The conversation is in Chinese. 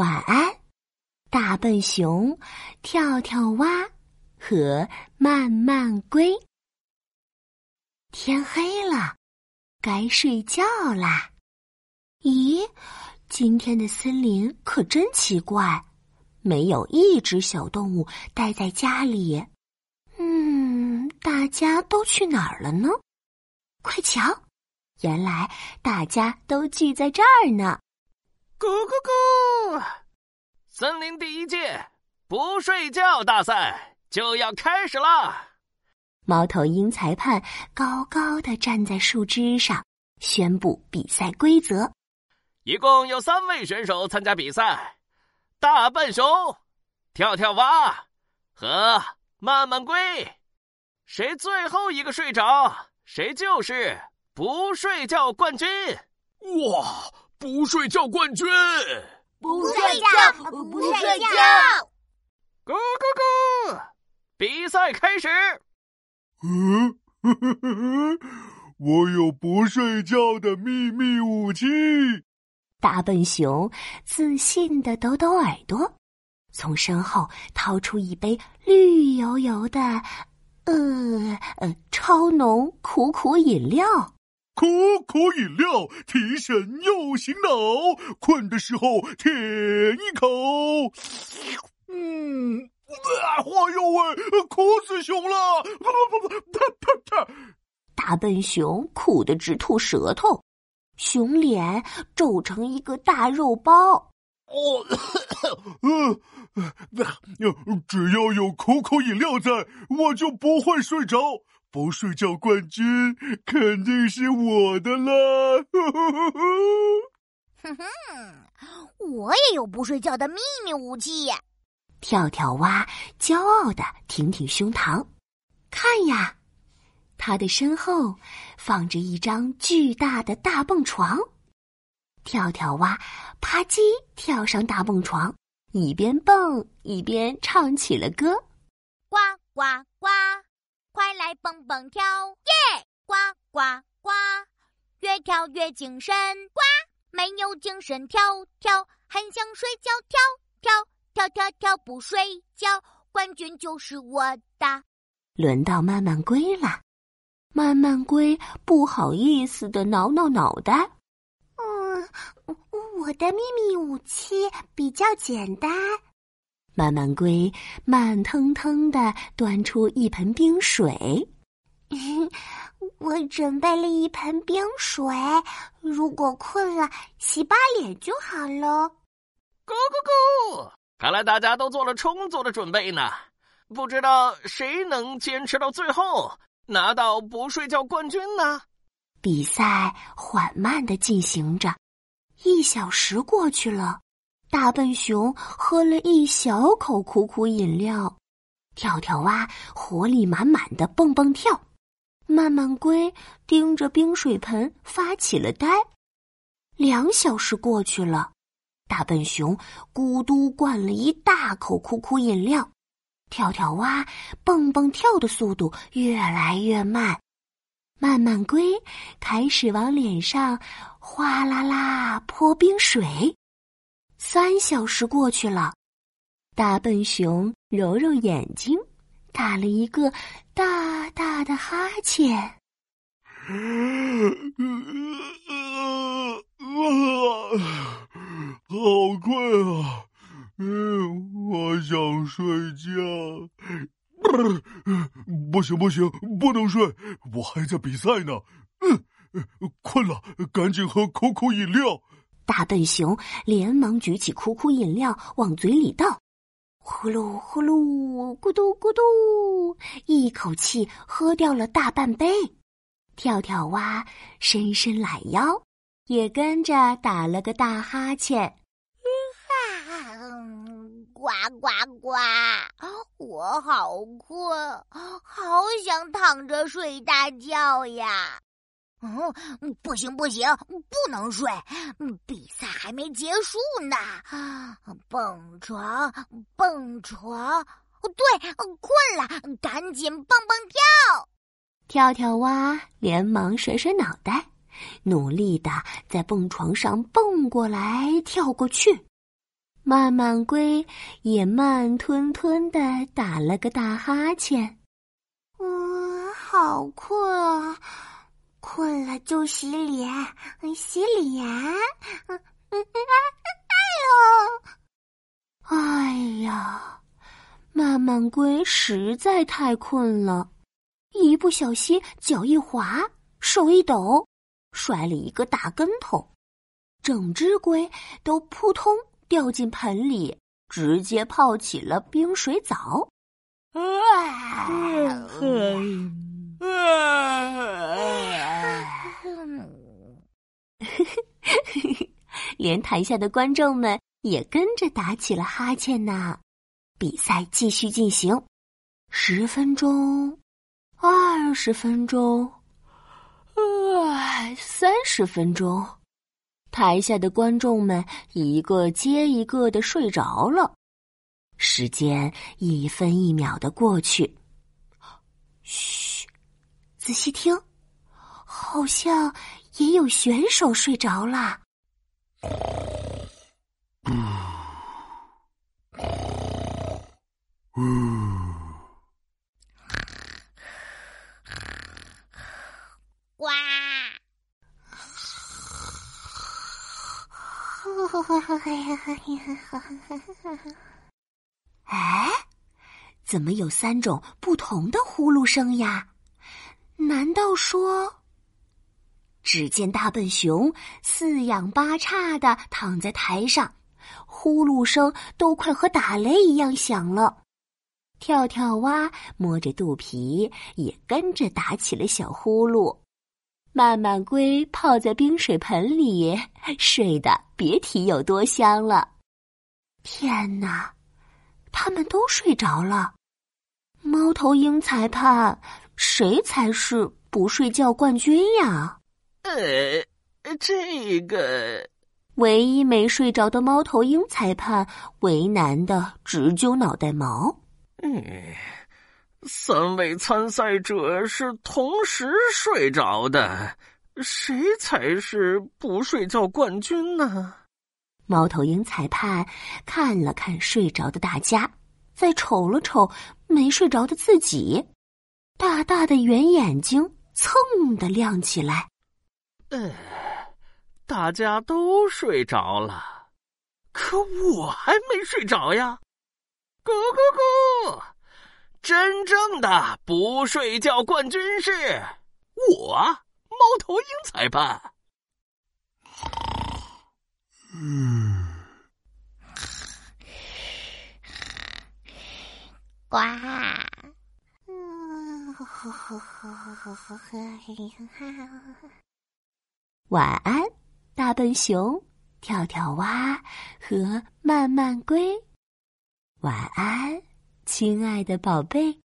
晚安，大笨熊、跳跳蛙和慢慢龟。天黑了，该睡觉啦。咦，今天的森林可真奇怪，没有一只小动物待在家里。嗯，大家都去哪儿了呢？快瞧，原来大家都聚在这儿呢。咕咕咕！森林第一届不睡觉大赛就要开始啦！猫头鹰裁判高高的站在树枝上，宣布比赛规则：一共有三位选手参加比赛，大笨熊、跳跳蛙和慢慢龟。谁最后一个睡着，谁就是不睡觉冠军！哇！不睡觉冠军！不睡觉，不睡觉！咕咕咕！比赛开始。嗯，我有不睡觉的秘密武器。大笨熊自信的抖抖耳朵，从身后掏出一杯绿油油的，呃呃，超浓苦苦饮料。苦苦饮料提神又醒脑，困的时候舔一口。嗯，啊，哎哟喂，苦死熊了！不不不，啪啪啪！大笨熊苦得直吐舌头，熊脸皱成一个大肉包。哦，嗯，只要有苦苦饮料在，我就不会睡着。不睡觉冠军肯定是我的啦！哼哼，我也有不睡觉的秘密武器。跳跳蛙骄傲的挺挺胸膛，看呀，他的身后放着一张巨大的大蹦床。跳跳蛙啪叽跳上大蹦床，一边蹦一边唱起了歌：呱呱蹦蹦跳，耶！呱呱呱，越跳越精神。呱，没有精神跳跳，很想睡觉。跳跳跳跳跳，不睡觉，冠军就是我的。轮到慢慢龟了，慢慢龟不好意思的挠挠脑袋。嗯，我的秘密武器比较简单。慢慢龟慢腾腾的端出一盆冰水，我准备了一盆冰水，如果困了，洗把脸就好了。咕咕咕！看来大家都做了充足的准备呢。不知道谁能坚持到最后，拿到不睡觉冠军呢？比赛缓慢的进行着，一小时过去了。大笨熊喝了一小口苦苦饮料，跳跳蛙活力满满的蹦蹦跳，慢慢龟盯着冰水盆发起了呆。两小时过去了，大笨熊咕嘟灌了一大口苦苦饮料，跳跳蛙蹦蹦跳的速度越来越慢，慢慢龟开始往脸上哗啦啦泼冰水。三小时过去了，大笨熊揉揉眼睛，打了一个大大的哈欠。好困啊！嗯，我想睡觉。不行不行，不能睡，我还在比赛呢。嗯，困了，赶紧喝可口饮料。大笨熊连忙举起苦苦饮料往嘴里倒，呼噜呼噜，咕嘟咕嘟，一口气喝掉了大半杯。跳跳蛙伸伸懒腰，也跟着打了个大哈欠。呱呱呱！我好困，好想躺着睡大觉呀。嗯，不行不行，不能睡，比赛还没结束呢。蹦床，蹦床，对，困了，赶紧蹦蹦跳。跳跳蛙连忙甩甩脑袋，努力的在蹦床上蹦过来跳过去。慢慢龟也慢吞吞的打了个大哈欠。嗯，好困啊！困了就洗脸，洗脸。哎呦，哎呀，慢慢龟实在太困了，一不小心脚一滑，手一抖，摔了一个大跟头，整只龟都扑通。掉进盆里，直接泡起了冰水澡。啊 连台下的观众们也跟着打起了哈欠呢。比赛继续进行，十分钟，二十分钟，三十分钟。台下的观众们一个接一个的睡着了，时间一分一秒的过去。嘘，仔细听，好像也有选手睡着了。哇。哎，怎么有三种不同的呼噜声呀？难道说……只见大笨熊四仰八叉的躺在台上，呼噜声都快和打雷一样响了。跳跳蛙摸着肚皮，也跟着打起了小呼噜。慢慢龟泡在冰水盆里，睡得别提有多香了。天哪，他们都睡着了。猫头鹰裁判，谁才是不睡觉冠军呀？呃，这个唯一没睡着的猫头鹰裁判为难的直揪脑袋毛。嗯。三位参赛者是同时睡着的，谁才是不睡觉冠军呢？猫头鹰裁判看了看睡着的大家，再瞅了瞅没睡着的自己，大大的圆眼睛蹭的亮起来。呃，大家都睡着了，可我还没睡着呀！咕咕咕！真正的不睡觉冠军是我，猫头鹰裁判。嗯，呱。晚安，大笨熊、跳跳蛙和慢慢龟。晚安。亲爱的宝贝。